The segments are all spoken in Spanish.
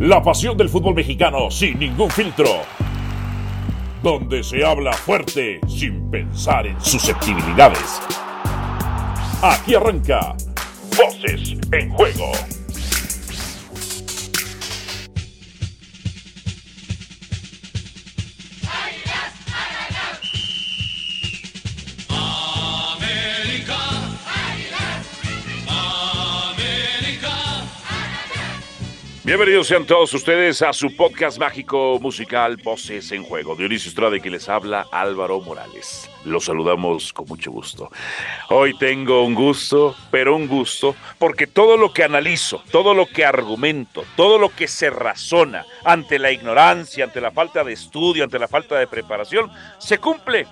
La pasión del fútbol mexicano sin ningún filtro. Donde se habla fuerte sin pensar en susceptibilidades. Aquí arranca Voces en Juego. Bienvenidos sean todos ustedes a su podcast mágico musical Voces en Juego. Dionisio Estrada que les habla Álvaro Morales. Los saludamos con mucho gusto. Hoy tengo un gusto, pero un gusto, porque todo lo que analizo, todo lo que argumento, todo lo que se razona ante la ignorancia, ante la falta de estudio, ante la falta de preparación, se cumple.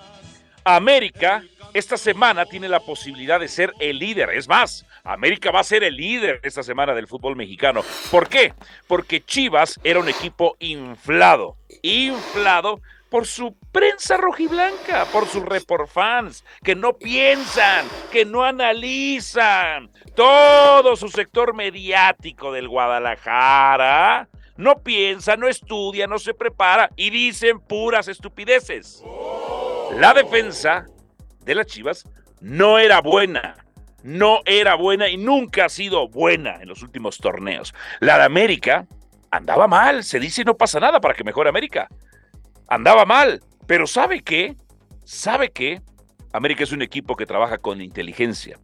América esta semana tiene la posibilidad de ser el líder. Es más, América va a ser el líder esta semana del fútbol mexicano. ¿Por qué? Porque Chivas era un equipo inflado, inflado por su prensa rojiblanca, por sus report fans, que no piensan, que no analizan. Todo su sector mediático del Guadalajara no piensa, no estudia, no se prepara y dicen puras estupideces. La defensa de las Chivas no era buena. No era buena y nunca ha sido buena en los últimos torneos. La de América andaba mal. Se dice no pasa nada para que mejore América. Andaba mal. Pero ¿sabe qué? ¿Sabe qué? América es un equipo que trabaja con inteligencia.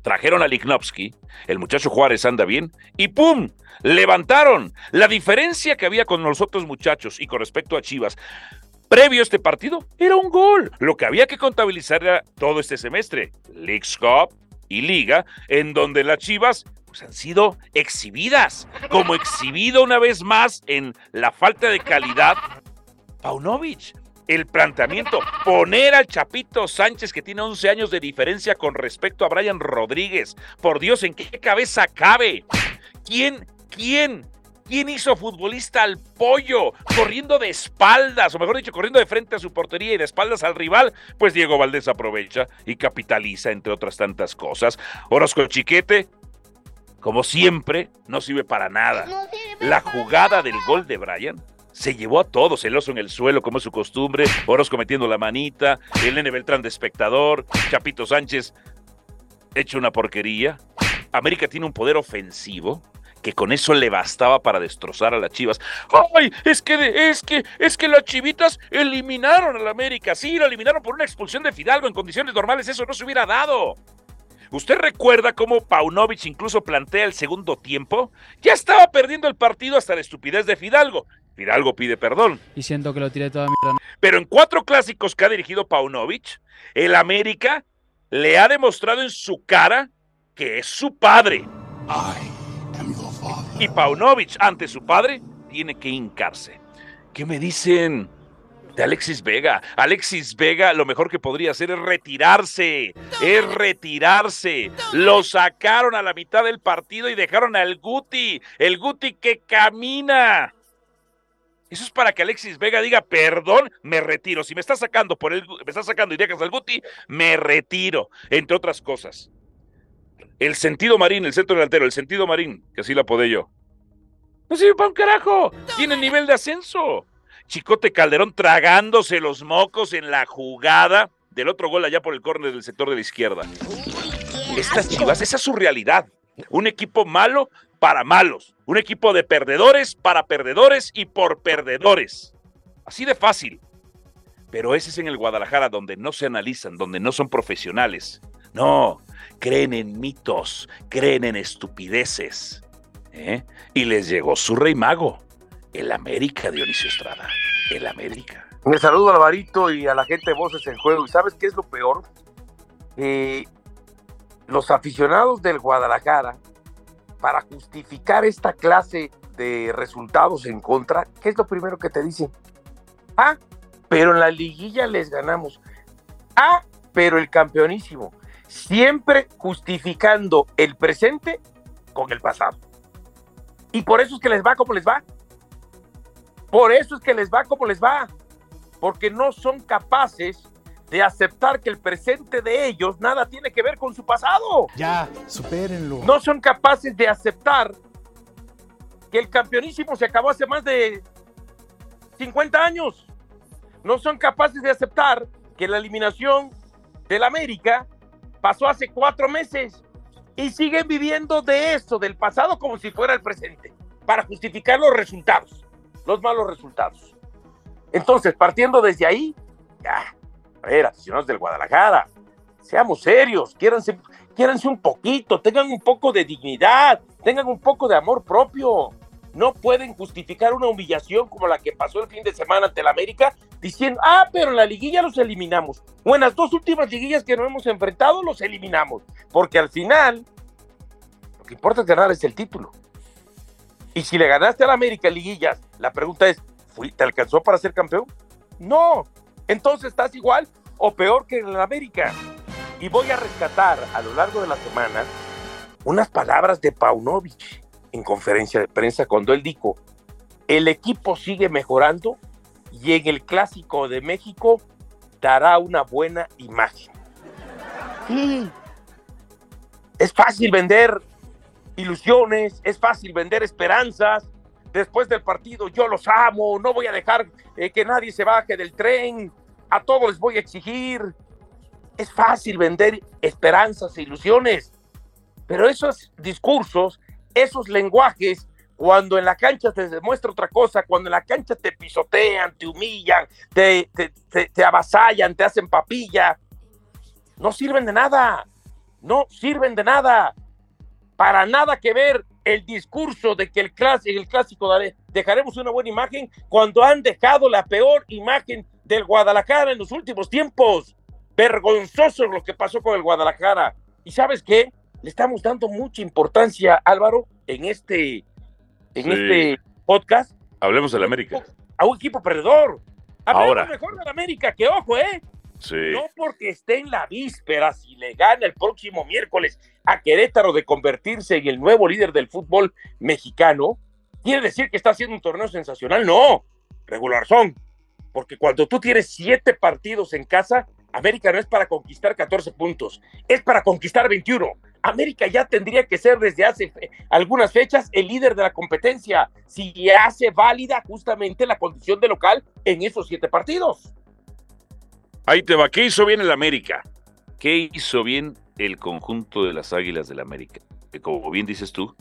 Trajeron a Lignovsky, el muchacho Juárez anda bien, y ¡pum! Levantaron. La diferencia que había con los otros muchachos y con respecto a Chivas previo a este partido era un gol. Lo que había que contabilizar era todo este semestre, Leagues Cup y Liga, en donde las Chivas pues, han sido exhibidas, como exhibido una vez más en la falta de calidad. Paunovic, el planteamiento, poner al Chapito Sánchez que tiene 11 años de diferencia con respecto a Brian Rodríguez. Por Dios, ¿en qué cabeza cabe? ¿Quién, quién ¿Quién hizo futbolista al pollo? Corriendo de espaldas, o mejor dicho, corriendo de frente a su portería y de espaldas al rival. Pues Diego Valdés aprovecha y capitaliza, entre otras tantas cosas. Orozco Chiquete, como siempre, no sirve para nada. La jugada del gol de Brian se llevó a todos, el oso en el suelo, como es su costumbre, Orozco metiendo la manita, el Nene Beltrán de espectador, Chapito Sánchez hecho una porquería. América tiene un poder ofensivo que con eso le bastaba para destrozar a las Chivas. ¡Ay! Es que, es que, es que las Chivitas eliminaron a la América. Sí, lo eliminaron por una expulsión de Fidalgo. En condiciones normales eso no se hubiera dado. ¿Usted recuerda cómo Paunovic incluso plantea el segundo tiempo? Ya estaba perdiendo el partido hasta la estupidez de Fidalgo. Fidalgo pide perdón. Y siento que lo tiré toda mierda. Pero en cuatro clásicos que ha dirigido Paunovic, el América le ha demostrado en su cara que es su padre. Ay. Y Paunovic, ante su padre, tiene que hincarse. ¿Qué me dicen de Alexis Vega? Alexis Vega lo mejor que podría hacer es retirarse, es retirarse. Lo sacaron a la mitad del partido y dejaron al Guti, el Guti que camina. Eso es para que Alexis Vega diga, perdón, me retiro. Si me está sacando por el, me está sacando y dejas al Guti, me retiro, entre otras cosas. El sentido marín, el centro delantero, el sentido marín, que así la podé yo. No sirve para un carajo. Tiene nivel de ascenso. Chicote Calderón tragándose los mocos en la jugada del otro gol allá por el córner del sector de la izquierda. Estas chivas, esa es su realidad. Un equipo malo para malos. Un equipo de perdedores para perdedores y por perdedores. Así de fácil. Pero ese es en el Guadalajara donde no se analizan, donde no son profesionales. No, creen en mitos, creen en estupideces. ¿eh? Y les llegó su rey mago, el América, Dionisio Estrada, el América. Me saludo a Alvarito y a la gente de Voces en Juego. ¿Y sabes qué es lo peor? los aficionados del Guadalajara, para justificar esta clase de resultados en contra, ¿qué es lo primero que te dicen? Ah, pero en la liguilla les ganamos. Ah, pero el campeonísimo siempre justificando el presente con el pasado. Y por eso es que les va como les va. Por eso es que les va como les va. Porque no son capaces de aceptar que el presente de ellos nada tiene que ver con su pasado. Ya, supérenlo. No son capaces de aceptar que el campeonísimo se acabó hace más de 50 años. No son capaces de aceptar que la eliminación del América pasó hace cuatro meses y siguen viviendo de eso, del pasado, como si fuera el presente, para justificar los resultados, los malos resultados. Entonces, partiendo desde ahí, ya, a ver, aficionados del Guadalajara, seamos serios, quiéranse, quiéranse un poquito, tengan un poco de dignidad, tengan un poco de amor propio. No pueden justificar una humillación como la que pasó el fin de semana ante el América diciendo, ah, pero en la liguilla los eliminamos. O en las dos últimas liguillas que nos hemos enfrentado los eliminamos. Porque al final, lo que importa ganar es el título. Y si le ganaste al América liguillas, la pregunta es, ¿te alcanzó para ser campeón? No. Entonces estás igual o peor que en el América. Y voy a rescatar a lo largo de la semana unas palabras de Paunovic en conferencia de prensa cuando él dijo, el equipo sigue mejorando y en el clásico de México dará una buena imagen. Sí, es fácil vender ilusiones, es fácil vender esperanzas. Después del partido yo los amo, no voy a dejar eh, que nadie se baje del tren, a todos les voy a exigir. Es fácil vender esperanzas e ilusiones, pero esos discursos, esos lenguajes cuando en la cancha te demuestra otra cosa, cuando en la cancha te pisotean, te humillan, te, te, avasallan, te hacen papilla, no sirven de nada, no sirven de nada. Para nada que ver el discurso de que el clásico, el clásico dejaremos una buena imagen cuando han dejado la peor imagen del Guadalajara en los últimos tiempos. Vergonzoso lo que pasó con el Guadalajara. ¿Y sabes qué? Le estamos dando mucha importancia, Álvaro, en este en este podcast. Hablemos del América. A un equipo perdedor. Hablemos Ahora. mejor del América, que ojo, ¿eh? Sí. No porque esté en la víspera, si le gana el próximo miércoles a Querétaro de convertirse en el nuevo líder del fútbol mexicano, quiere decir que está haciendo un torneo sensacional. No, regular son. Porque cuando tú tienes siete partidos en casa, América no es para conquistar 14 puntos, es para conquistar 21. América ya tendría que ser desde hace algunas fechas el líder de la competencia, si hace válida justamente la condición de local en esos siete partidos. Ahí te va, ¿qué hizo bien el América? ¿Qué hizo bien el conjunto de las Águilas del América? Como bien dices tú,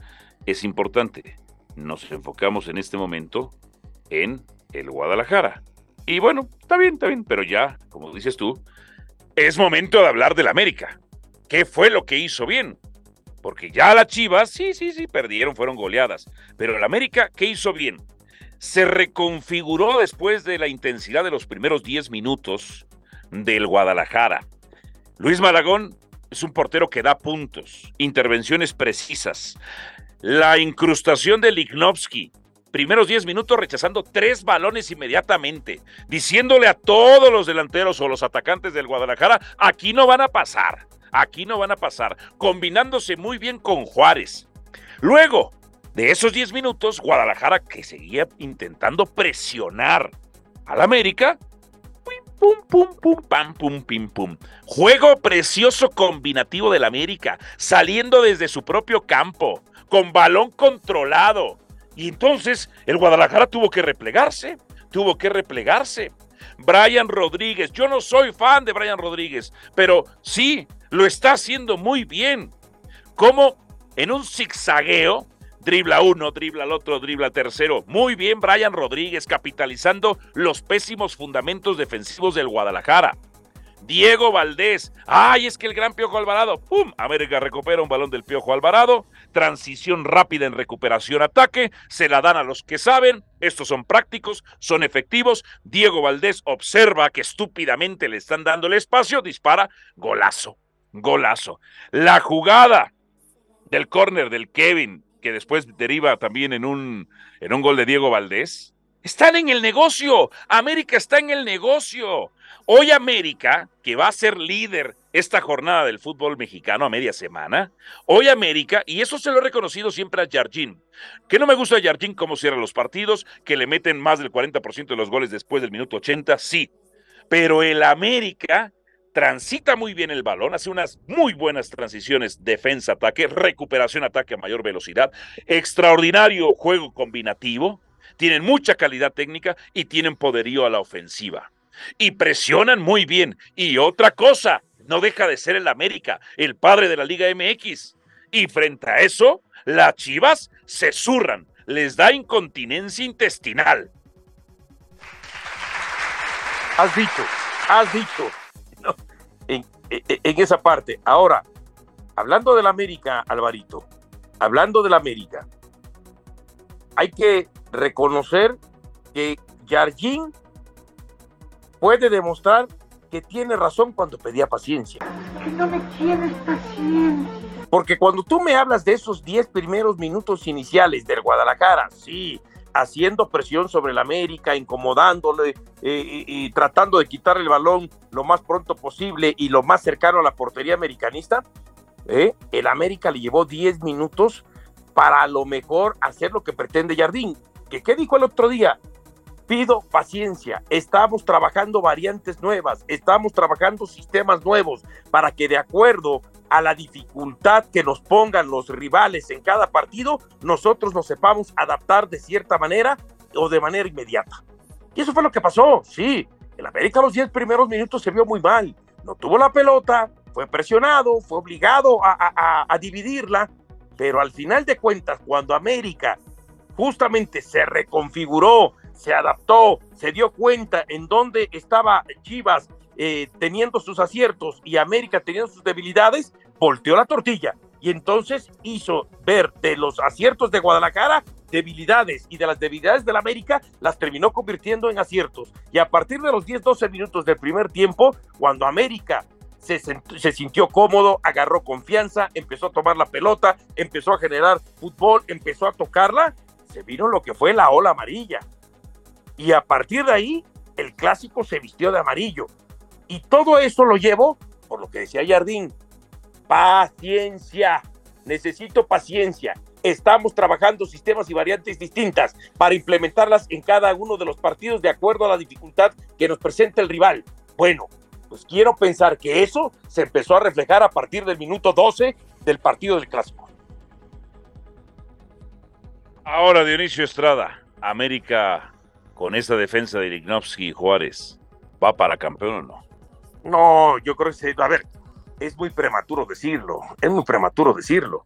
es importante. Nos enfocamos en este momento en el Guadalajara. Y bueno, está bien, está bien, pero ya, como dices tú, es momento de hablar del América. ¿Qué fue lo que hizo bien? Porque ya las Chivas, sí, sí, sí, perdieron, fueron goleadas. Pero el América, ¿qué hizo bien? Se reconfiguró después de la intensidad de los primeros 10 minutos del Guadalajara. Luis Malagón es un portero que da puntos, intervenciones precisas. La incrustación de Lignovsky, primeros 10 minutos rechazando tres balones inmediatamente, diciéndole a todos los delanteros o los atacantes del Guadalajara, aquí no van a pasar. Aquí no van a pasar, combinándose muy bien con Juárez. Luego de esos 10 minutos, Guadalajara, que seguía intentando presionar al América, pum, pum, pum, pam, pum, pim, pum. Juego precioso combinativo del América, saliendo desde su propio campo, con balón controlado. Y entonces el Guadalajara tuvo que replegarse, tuvo que replegarse. Brian Rodríguez, yo no soy fan de Brian Rodríguez, pero sí, lo está haciendo muy bien. Como en un zigzagueo, dribla uno, dribla al otro, dribla tercero. Muy bien, Brian Rodríguez, capitalizando los pésimos fundamentos defensivos del Guadalajara. Diego Valdés. Ay, es que el gran Piojo Alvarado. ¡Pum! América recupera un balón del Piojo Alvarado. Transición rápida en recuperación-ataque. Se la dan a los que saben. Estos son prácticos, son efectivos. Diego Valdés observa que estúpidamente le están dando el espacio. Dispara. Golazo golazo. La jugada del córner del Kevin, que después deriva también en un, en un gol de Diego Valdés, están en el negocio. América está en el negocio. Hoy América, que va a ser líder esta jornada del fútbol mexicano a media semana, hoy América, y eso se lo he reconocido siempre a Jardín, que no me gusta Jardín cómo cierra los partidos, que le meten más del 40% de los goles después del minuto 80, sí, pero el América transita muy bien el balón, hace unas muy buenas transiciones, defensa, ataque, recuperación, ataque a mayor velocidad, extraordinario juego combinativo, tienen mucha calidad técnica y tienen poderío a la ofensiva. Y presionan muy bien. Y otra cosa, no deja de ser el América, el padre de la Liga MX. Y frente a eso, las Chivas se zurran, les da incontinencia intestinal. Has dicho, has dicho. en, esa parte. Ahora, hablando del América, Alvarito, hablando del América, hay que reconocer que Jardín puede demostrar que tiene razón cuando pedía paciencia. Que no me tienes paciencia. Porque cuando tú me hablas de esos 10 primeros minutos iniciales del Guadalajara, sí, haciendo presión sobre el América, incomodándole eh, y, tratando de quitar el balón lo más pronto posible y lo más cercano a la portería americanista, ¿eh? el América le llevó 10 minutos para a lo mejor hacer lo que pretende Jardín. ¿Que, ¿Qué dijo el otro día? Pido paciencia, estamos trabajando variantes nuevas, estamos trabajando sistemas nuevos para que de acuerdo a la dificultad que nos pongan los rivales en cada partido, nosotros nos sepamos adaptar de cierta manera o de manera inmediata. Y eso fue lo que pasó, sí. El América los 10 primeros minutos se vio muy mal. No tuvo la pelota, fue presionado, fue obligado a, a dividirla, pero al final de cuentas, cuando América justamente se reconfiguró, se adaptó, se dio cuenta en dónde estaba Chivas eh, teniendo sus aciertos y América teniendo sus debilidades, volteó la tortilla y entonces hizo ver de los aciertos de Guadalajara debilidades y de las debilidades del América las terminó convirtiendo en aciertos. Y a partir de los 10-12 minutos del primer tiempo, cuando América se, se, sintió cómodo, agarró confianza, empezó a tomar la pelota, empezó a generar fútbol, empezó a tocarla, se vino lo que fue la ola amarilla. Y a partir de ahí, el clásico se vistió de amarillo. Y todo eso lo llevo, por lo que decía Jardín, paciencia. Necesito paciencia. Estamos trabajando sistemas y variantes distintas para implementarlas en cada uno de los partidos de acuerdo a la dificultad que nos presenta el rival. Bueno, pues quiero pensar que eso se empezó a reflejar a partir del minuto 12 del partido del clásico. Ahora, Dionisio Estrada, América con esa defensa de Lignovsky y Juárez, ¿va para campeón o no? No, yo creo que, a ver, es muy prematuro decirlo, es muy prematuro decirlo.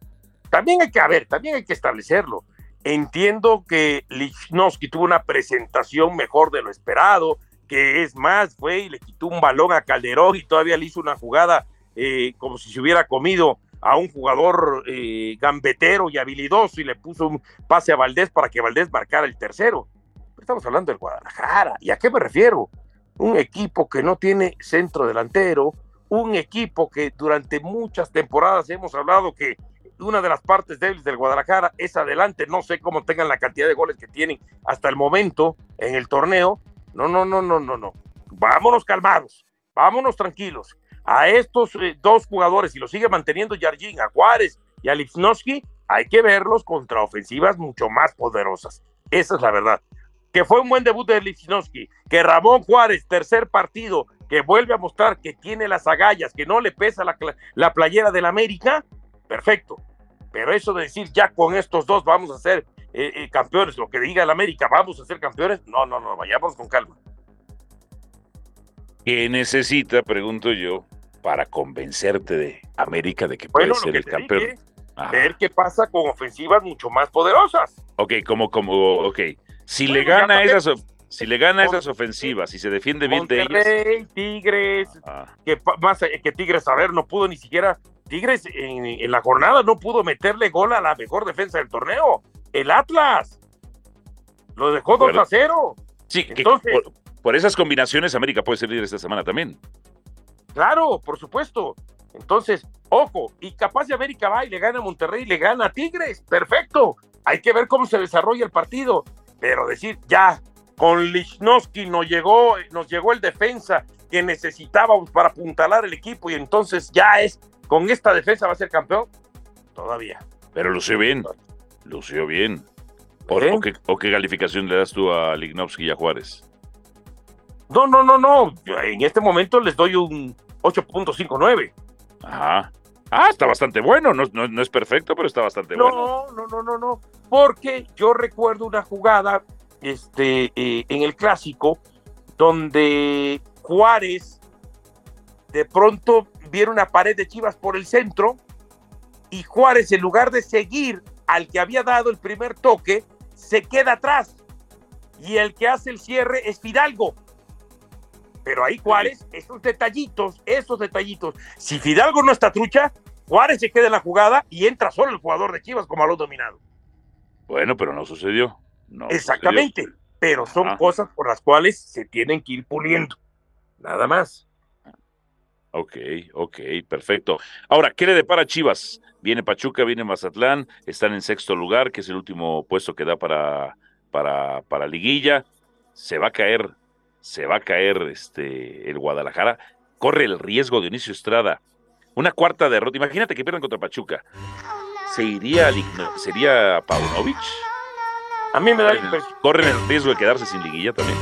También hay que, a ver, también hay que establecerlo. Entiendo que Lichnowsky tuvo una presentación mejor de lo esperado, que es más, fue y le quitó un balón a Calderón y todavía le hizo una jugada eh, como si se hubiera comido a un jugador eh, gambetero y habilidoso y le puso un pase a Valdés para que Valdés marcara el tercero. Estamos hablando del Guadalajara. ¿Y a qué me refiero? un equipo que no tiene centro delantero, un equipo que durante muchas temporadas hemos hablado que una de las partes débiles del Guadalajara es adelante, no sé cómo tengan la cantidad de goles que tienen hasta el momento en el torneo. No, no, no, no, no, no. Vámonos calmados, vámonos tranquilos. A estos eh, dos jugadores, y lo sigue manteniendo Yargin, a Juárez y a Lipnowski, hay que verlos contra ofensivas mucho más poderosas. Esa es la verdad que fue un buen debut de Lichnowsky, que Ramón Juárez, tercer partido, que vuelve a mostrar que tiene las agallas, que no le pesa la, la playera del América, perfecto. Pero eso de decir ya con estos dos vamos a ser eh, eh, campeones, lo que diga el América, vamos a ser campeones, no, no, no, vayamos con calma. ¿Qué necesita, pregunto yo, para convencerte de América de que puede ser el campeón? ver qué pasa con ofensivas mucho más poderosas. Ok, como, como, ok. Si le gana esas, si le gana esas ofensivas, y se defiende bien de ellos. Tigres, ah. que más que Tigres, a ver, no pudo ni siquiera. Tigres en, la jornada no pudo meterle gol a la mejor defensa del torneo. El Atlas lo dejó 2 a 0. Sí, Entonces, por, esas combinaciones América puede salir esta semana también. Claro, por supuesto. Entonces, ojo, y capaz de América va y le gana a Monterrey y le gana a Tigres. Perfecto. Hay que ver cómo se desarrolla el partido. Pero decir, ya, con Lichnowsky nos llegó, nos llegó el defensa que necesitábamos para apuntalar el equipo y entonces ya es, con esta defensa va a ser campeón, todavía. Pero lució bien, lució bien. ¿O, qué, calificación le das tú a Lichnowsky y a Juárez? No, no, no, no. En este momento les doy un 8.59. Ajá. Ah, está bastante bueno. No, no, no es perfecto, pero está bastante bueno. No, no, no, no, no. Porque yo recuerdo una jugada este, eh, en el clásico donde Juárez de pronto vieron una pared de Chivas por el centro y Juárez, en lugar de seguir al que había dado el primer toque, se queda atrás. Y el que hace el cierre es Fidalgo. Pero ahí Juárez, esos detallitos, esos detallitos. Si Fidalgo no está trucha, Juárez se queda en la jugada y entra solo el jugador de Chivas como balón dominado. Bueno, pero no sucedió. No Exactamente. sucedió. Pero son cosas por las cuales se tienen que ir puliendo. Nada más. Ok, ok, perfecto. Ahora, ¿qué le depara a Chivas? Viene Pachuca, viene Mazatlán, están en sexto lugar, que es el último puesto que da para, para, para Liguilla. Se va a caer, se va a caer este, el Guadalajara. Corre el riesgo de Inicio Estrada. Una cuarta derrota. Imagínate que pierdan contra Pachuca. ¿Se iría ¿Sería Paunovic? A mí me da la impresión, ¿Corren el riesgo de quedarse sin liguilla también?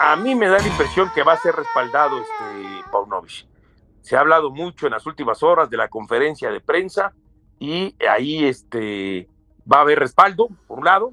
a mí me da la impresión que va a ser respaldado este Paunovic. Se ha hablado mucho en las últimas horas de la conferencia de prensa y ahí este va a haber respaldo, por un lado,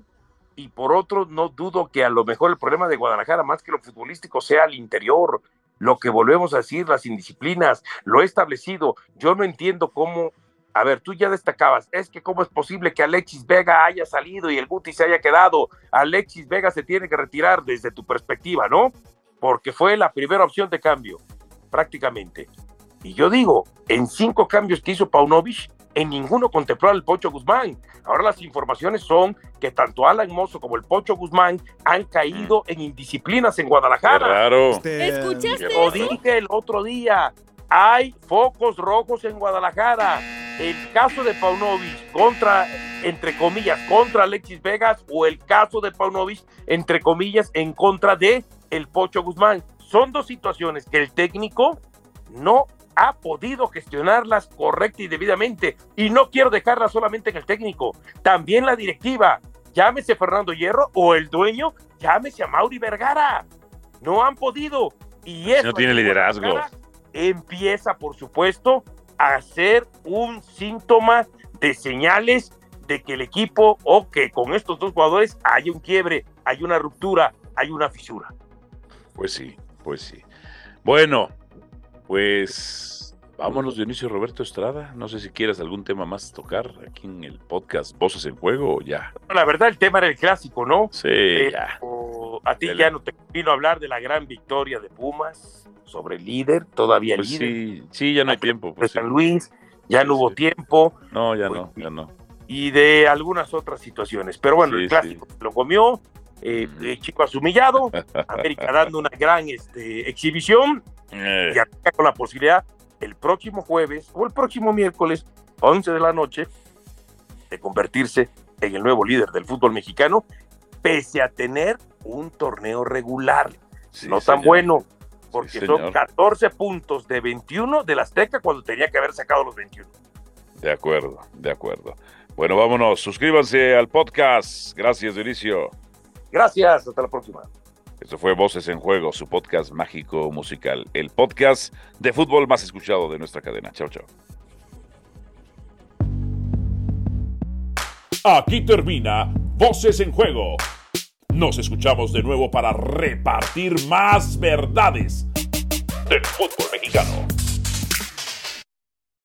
y por otro, no dudo que a lo mejor el problema de Guadalajara, más que lo futbolístico, sea al interior, lo que volvemos a decir, las indisciplinas, lo he establecido. Yo no entiendo cómo, a ver, tú ya destacabas, es que cómo es posible que Alexis Vega haya salido y el Guti se haya quedado. Alexis Vega se tiene que retirar desde tu perspectiva, ¿no? Porque fue la primera opción de cambio, prácticamente. Y yo digo, en cinco cambios que hizo Paunovic, en ninguno contempló al Pocho Guzmán. Ahora las informaciones son que tanto Alan Mozo como el Pocho Guzmán han caído en indisciplinas en Guadalajara. raro. ¿Escuchaste Lo dije el otro día. Hay focos rojos en Guadalajara. El caso de Paunovic contra, entre comillas, contra Alexis Vegas o el caso de Paunovic, entre comillas, en contra de el Pocho Guzmán. Son dos situaciones que el técnico no ha podido gestionarlas correcta y debidamente. Y no quiero dejarlas solamente en el técnico, también la directiva. Llámese Fernando Hierro o el dueño, llámese a Mauri Vergara. No han podido. Y eso no tiene en liderazgo. Empieza, por supuesto, a ser un síntoma de señales de que el equipo o que con estos dos jugadores hay un quiebre, hay una ruptura, hay una fisura. Pues sí, pues sí. Bueno, pues vámonos, Dionisio Roberto Estrada. No sé si quieres algún tema más tocar aquí en el podcast Voces en Juego o ya. La verdad, el tema era el clásico, ¿no? Sí, ya. Pero a ti ya no te vino a hablar de la gran victoria de Pumas sobre el líder, todavía Pues líder sí, sí, ya no hay tiempo. de Pues. San Luis, ya no hubo sí. tiempo No, ya Pues no, ya no. y de algunas otras situaciones. Pero bueno, Sí, el clásico lo comió, eh, Chivas humillado, América dando una gran este, exhibición Eh, y acá con la posibilidad el próximo jueves o el próximo miércoles, 11 de la noche, de convertirse en el nuevo líder del fútbol mexicano, pese a tener un torneo regular, sí, no tan bueno, porque Sí, son señor. 14 puntos de 21 del Azteca cuando tenía que haber sacado los 21. De acuerdo, de acuerdo. Bueno, vámonos. Suscríbanse al podcast. Gracias, Dionisio. Gracias, hasta la próxima. Esto fue Voces en Juego, su podcast mágico musical. El podcast de fútbol más escuchado de nuestra cadena. Chao, chao. Aquí termina Voces en Juego. Nos escuchamos de nuevo para repartir más verdades del fútbol mexicano.